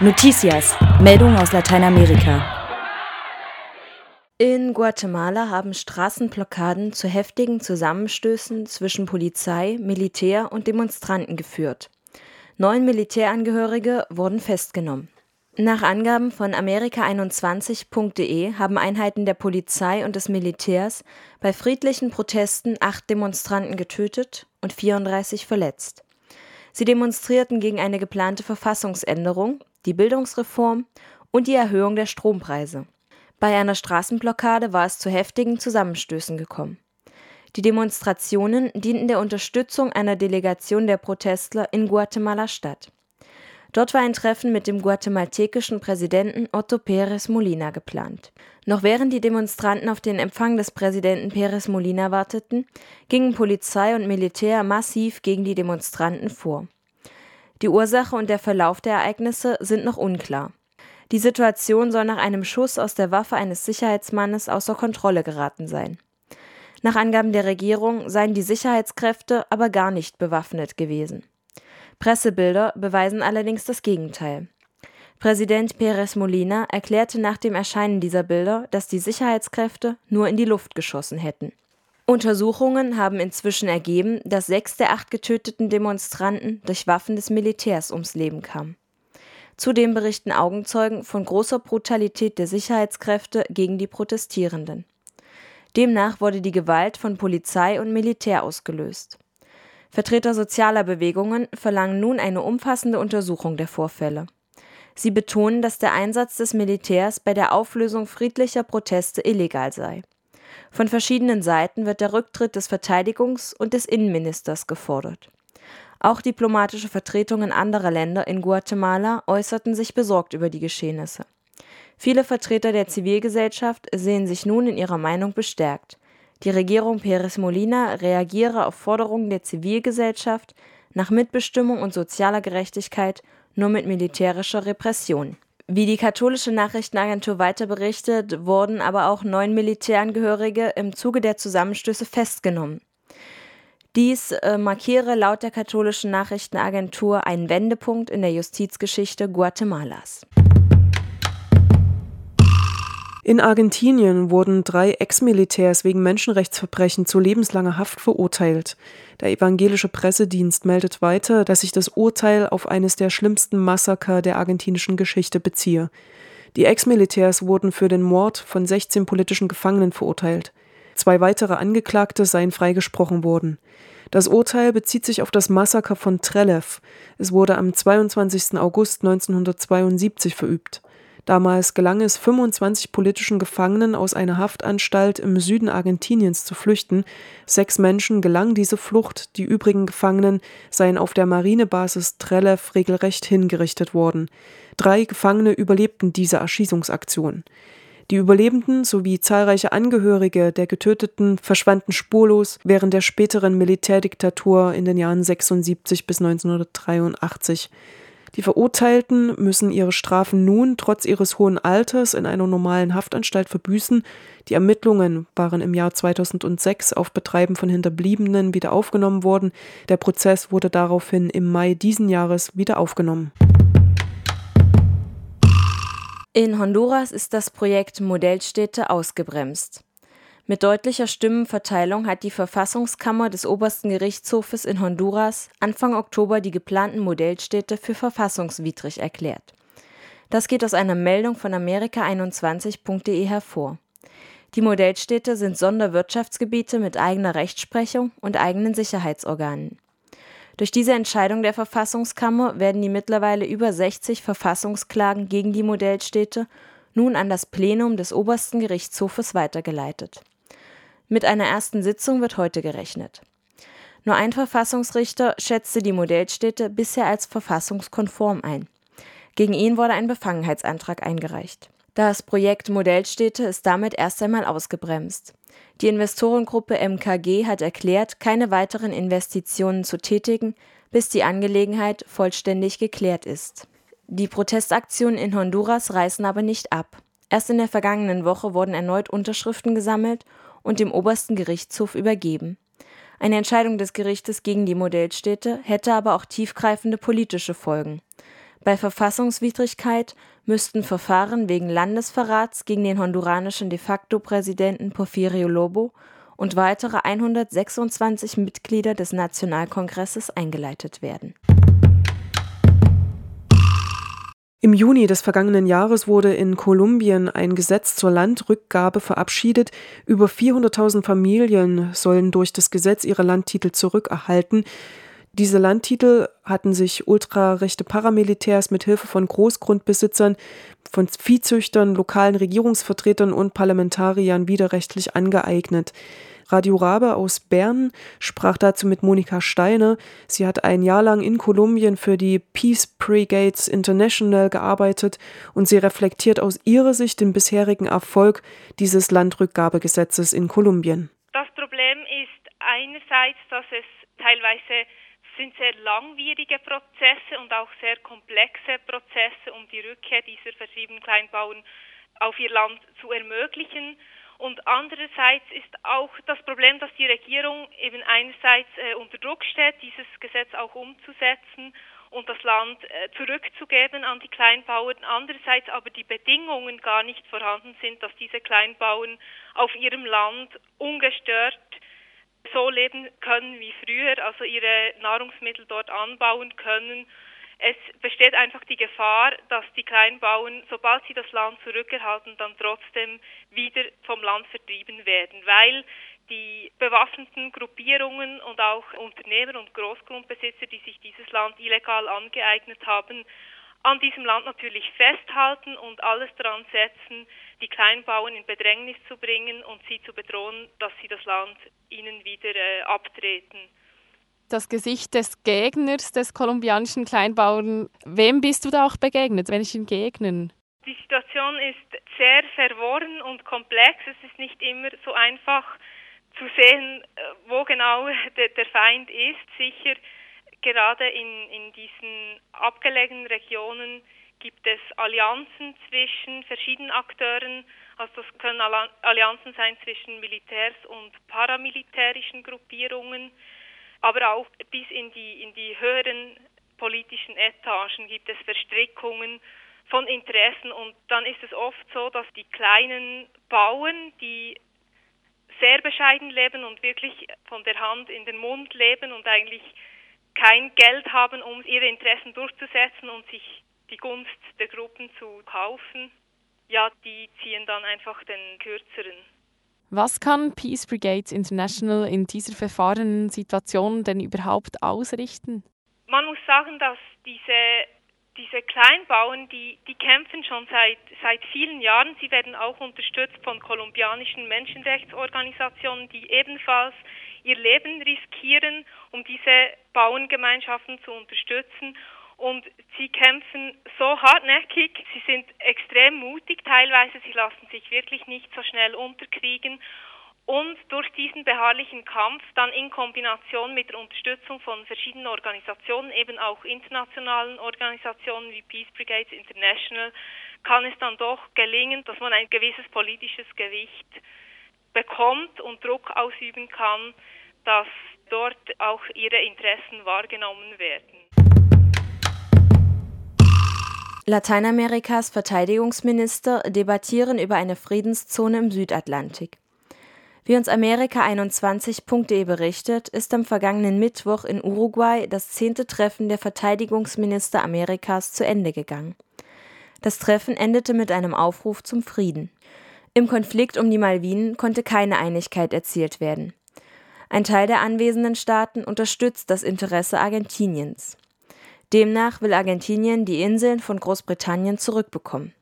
Noticias, Meldung aus Lateinamerika. In Guatemala haben Straßenblockaden zu heftigen Zusammenstößen zwischen Polizei, Militär und Demonstranten geführt. Neun Militärangehörige wurden festgenommen. Nach Angaben von Amerika21.de haben Einheiten der Polizei und des Militärs bei friedlichen Protesten acht Demonstranten getötet und 34 verletzt. Sie demonstrierten gegen eine geplante Verfassungsänderung, die Bildungsreform und die Erhöhung der Strompreise. Bei einer Straßenblockade war es zu heftigen Zusammenstößen gekommen. Die Demonstrationen dienten der Unterstützung einer Delegation der Protestler in Guatemala-Stadt. Dort war ein Treffen mit dem guatemaltekischen Präsidenten Otto Pérez Molina geplant. Noch während die Demonstranten auf den Empfang des Präsidenten Pérez Molina warteten, gingen Polizei und Militär massiv gegen die Demonstranten vor. Die Ursache und der Verlauf der Ereignisse sind noch unklar. Die Situation soll nach einem Schuss aus der Waffe eines Sicherheitsmannes außer Kontrolle geraten sein. Nach Angaben der Regierung seien die Sicherheitskräfte aber gar nicht bewaffnet gewesen. Pressebilder beweisen allerdings das Gegenteil. Präsident Pérez Molina erklärte nach dem Erscheinen dieser Bilder, dass die Sicherheitskräfte nur in die Luft geschossen hätten. Untersuchungen haben inzwischen ergeben, dass sechs der acht getöteten Demonstranten durch Waffen des Militärs ums Leben kamen. Zudem berichten Augenzeugen von großer Brutalität der Sicherheitskräfte gegen die Protestierenden. Demnach wurde die Gewalt von Polizei und Militär ausgelöst. Vertreter sozialer Bewegungen verlangen nun eine umfassende Untersuchung der Vorfälle. Sie betonen, dass der Einsatz des Militärs bei der Auflösung friedlicher Proteste illegal sei. Von verschiedenen Seiten wird der Rücktritt des Verteidigungs- und des Innenministers gefordert. Auch diplomatische Vertretungen anderer Länder in Guatemala äußerten sich besorgt über die Geschehnisse. Viele Vertreter der Zivilgesellschaft sehen sich nun in ihrer Meinung bestärkt. Die Regierung Pérez Molina reagiere auf Forderungen der Zivilgesellschaft nach Mitbestimmung und sozialer Gerechtigkeit nur mit militärischer Repression. Wie die katholische Nachrichtenagentur weiter berichtet, wurden aber auch neun Militärangehörige im Zuge der Zusammenstöße festgenommen. Dies äh, markiere laut der katholischen Nachrichtenagentur einen Wendepunkt in der Justizgeschichte Guatemalas. In Argentinien wurden drei Ex-Militärs wegen Menschenrechtsverbrechen zu lebenslanger Haft verurteilt. Der evangelische Pressedienst meldet weiter, dass sich das Urteil auf eines der schlimmsten Massaker der argentinischen Geschichte beziehe. Die Ex-Militärs wurden für den Mord von 16 politischen Gefangenen verurteilt. Zwei weitere Angeklagte seien freigesprochen worden. Das Urteil bezieht sich auf das Massaker von Trelew. Es wurde am 22. August 1972 verübt. Damals gelang es 25 politischen Gefangenen aus einer Haftanstalt im Süden Argentiniens zu flüchten. Sechs Menschen gelang diese Flucht, die übrigen Gefangenen seien auf der Marinebasis Trelew regelrecht hingerichtet worden. Drei Gefangene überlebten diese Erschießungsaktion. Die Überlebenden sowie zahlreiche Angehörige der Getöteten verschwanden spurlos während der späteren Militärdiktatur in den Jahren 76 bis 1983. Die Verurteilten müssen ihre Strafen nun trotz ihres hohen Alters in einer normalen Haftanstalt verbüßen. Die Ermittlungen waren im Jahr 2006 auf Betreiben von Hinterbliebenen wieder aufgenommen worden. Der Prozess wurde daraufhin im Mai diesen Jahres wieder aufgenommen. In Honduras ist das Projekt Modellstädte ausgebremst. Mit deutlicher Stimmenverteilung hat die Verfassungskammer des Obersten Gerichtshofes in Honduras Anfang Oktober die geplanten Modellstädte für verfassungswidrig erklärt. Das geht aus einer Meldung von Amerika21.de hervor. Die Modellstädte sind Sonderwirtschaftsgebiete mit eigener Rechtsprechung und eigenen Sicherheitsorganen. Durch diese Entscheidung der Verfassungskammer werden die mittlerweile über 60 Verfassungsklagen gegen die Modellstädte nun an das Plenum des Obersten Gerichtshofes weitergeleitet mit einer ersten Sitzung wird heute gerechnet. Nur ein Verfassungsrichter schätzte die Modellstädte bisher als verfassungskonform ein. Gegen ihn wurde ein Befangenheitsantrag eingereicht. Das Projekt Modellstädte ist damit erst einmal ausgebremst. Die Investorengruppe MKG hat erklärt, keine weiteren Investitionen zu tätigen, bis die Angelegenheit vollständig geklärt ist. Die Protestaktionen in Honduras reißen aber nicht ab. Erst in der vergangenen Woche wurden erneut Unterschriften gesammelt und dem obersten Gerichtshof übergeben. Eine Entscheidung des Gerichtes gegen die Modellstädte hätte aber auch tiefgreifende politische Folgen. Bei Verfassungswidrigkeit müssten Verfahren wegen Landesverrats gegen den honduranischen de facto Präsidenten Porfirio Lobo und weitere 126 Mitglieder des Nationalkongresses eingeleitet werden. Im Juni des vergangenen Jahres wurde in Kolumbien ein Gesetz zur Landrückgabe verabschiedet. Über 400.000 Familien sollen durch das Gesetz ihre Landtitel zurückerhalten. Diese Landtitel hatten sich ultrarechte Paramilitärs mit Hilfe von Großgrundbesitzern, von Viehzüchtern, lokalen Regierungsvertretern und Parlamentariern widerrechtlich angeeignet. Radio Rabe aus Bern sprach dazu mit Monika Steiner. Sie hat ein Jahr lang in Kolumbien für die Peace Brigades International gearbeitet und sie reflektiert aus ihrer Sicht den bisherigen Erfolg dieses Landrückgabegesetzes in Kolumbien. Das Problem ist einerseits, dass es teilweise sind sehr langwierige Prozesse und auch sehr komplexe Prozesse, um die Rückkehr dieser vertriebenen Kleinbauern auf ihr Land zu ermöglichen. Und andererseits ist auch das Problem, dass die Regierung eben einerseits äh, unter Druck steht, dieses Gesetz auch umzusetzen und das Land äh, zurückzugeben an die Kleinbauern, andererseits aber die Bedingungen gar nicht vorhanden sind, dass diese Kleinbauern auf ihrem Land ungestört so leben können wie früher, also ihre Nahrungsmittel dort anbauen können. Es besteht einfach die Gefahr, dass die Kleinbauern, sobald sie das Land zurückerhalten, dann trotzdem wieder vom Land vertrieben werden, weil die bewaffneten Gruppierungen und auch Unternehmer und Großgrundbesitzer, die sich dieses Land illegal angeeignet haben, an diesem Land natürlich festhalten und alles daran setzen, die Kleinbauern in Bedrängnis zu bringen und sie zu bedrohen, dass sie das Land ihnen wieder äh, abtreten. Das Gesicht des Gegners des kolumbianischen Kleinbauern, wem bist du da auch begegnet, welchen Gegnern? Die Situation ist sehr verworren und komplex. Es ist nicht immer so einfach zu sehen, äh, wo genau der, der Feind ist. Sicher gerade in, in diesen abgelegenen Regionen gibt es Allianzen zwischen verschiedenen Akteuren. Also das können Allianzen sein zwischen Militärs und paramilitärischen Gruppierungen, aber auch bis in die, in die höheren politischen Etagen gibt es Verstrickungen von Interessen und dann ist es oft so, dass die kleinen Bauern, die sehr bescheiden leben und wirklich von der Hand in den Mund leben und eigentlich kein Geld haben, um ihre Interessen durchzusetzen und sich die Gunst der Gruppen zu kaufen, ja, die ziehen dann einfach den kürzeren. Was kann Peace Brigades International in dieser verfahrenen Situation denn überhaupt ausrichten? Man muss sagen, dass diese, diese Kleinbauern, die, die kämpfen schon seit, seit vielen Jahren. Sie werden auch unterstützt von kolumbianischen Menschenrechtsorganisationen, die ebenfalls ihr Leben riskieren, um diese Bauerngemeinschaften zu unterstützen. Und sie kämpfen so hartnäckig, sie sind extrem mutig teilweise, sie lassen sich wirklich nicht so schnell unterkriegen. Und durch diesen beharrlichen Kampf dann in Kombination mit der Unterstützung von verschiedenen Organisationen, eben auch internationalen Organisationen wie Peace Brigades International, kann es dann doch gelingen, dass man ein gewisses politisches Gewicht bekommt und Druck ausüben kann, dass dort auch ihre Interessen wahrgenommen werden. Lateinamerikas Verteidigungsminister debattieren über eine Friedenszone im Südatlantik. Wie uns Amerika21.de berichtet, ist am vergangenen Mittwoch in Uruguay das zehnte Treffen der Verteidigungsminister Amerikas zu Ende gegangen. Das Treffen endete mit einem Aufruf zum Frieden. Im Konflikt um die Malvinen konnte keine Einigkeit erzielt werden. Ein Teil der anwesenden Staaten unterstützt das Interesse Argentiniens. Demnach will Argentinien die Inseln von Großbritannien zurückbekommen.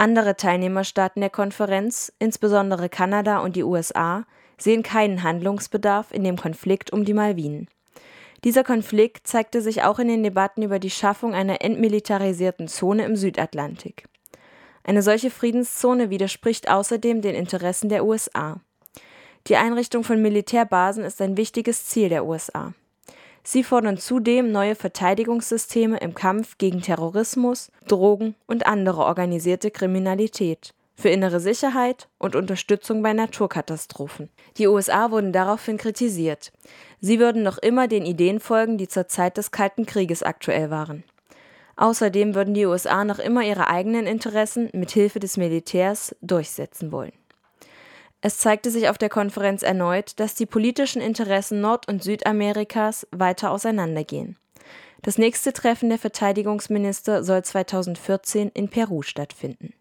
Andere Teilnehmerstaaten der Konferenz, insbesondere Kanada und die USA, sehen keinen Handlungsbedarf in dem Konflikt um die Malvinen. Dieser Konflikt zeigte sich auch in den Debatten über die Schaffung einer entmilitarisierten Zone im Südatlantik. Eine solche Friedenszone widerspricht außerdem den Interessen der USA. Die Einrichtung von Militärbasen ist ein wichtiges Ziel der USA. Sie fordern zudem neue Verteidigungssysteme im Kampf gegen Terrorismus, Drogen und andere organisierte Kriminalität, für innere Sicherheit und Unterstützung bei Naturkatastrophen. Die USA wurden daraufhin kritisiert. Sie würden noch immer den Ideen folgen, die zur Zeit des Kalten Krieges aktuell waren. Außerdem würden die USA noch immer ihre eigenen Interessen mit Hilfe des Militärs durchsetzen wollen. Es zeigte sich auf der Konferenz erneut, dass die politischen Interessen Nord- und Südamerikas weiter auseinandergehen. Das nächste Treffen der Verteidigungsminister soll 2014 in Peru stattfinden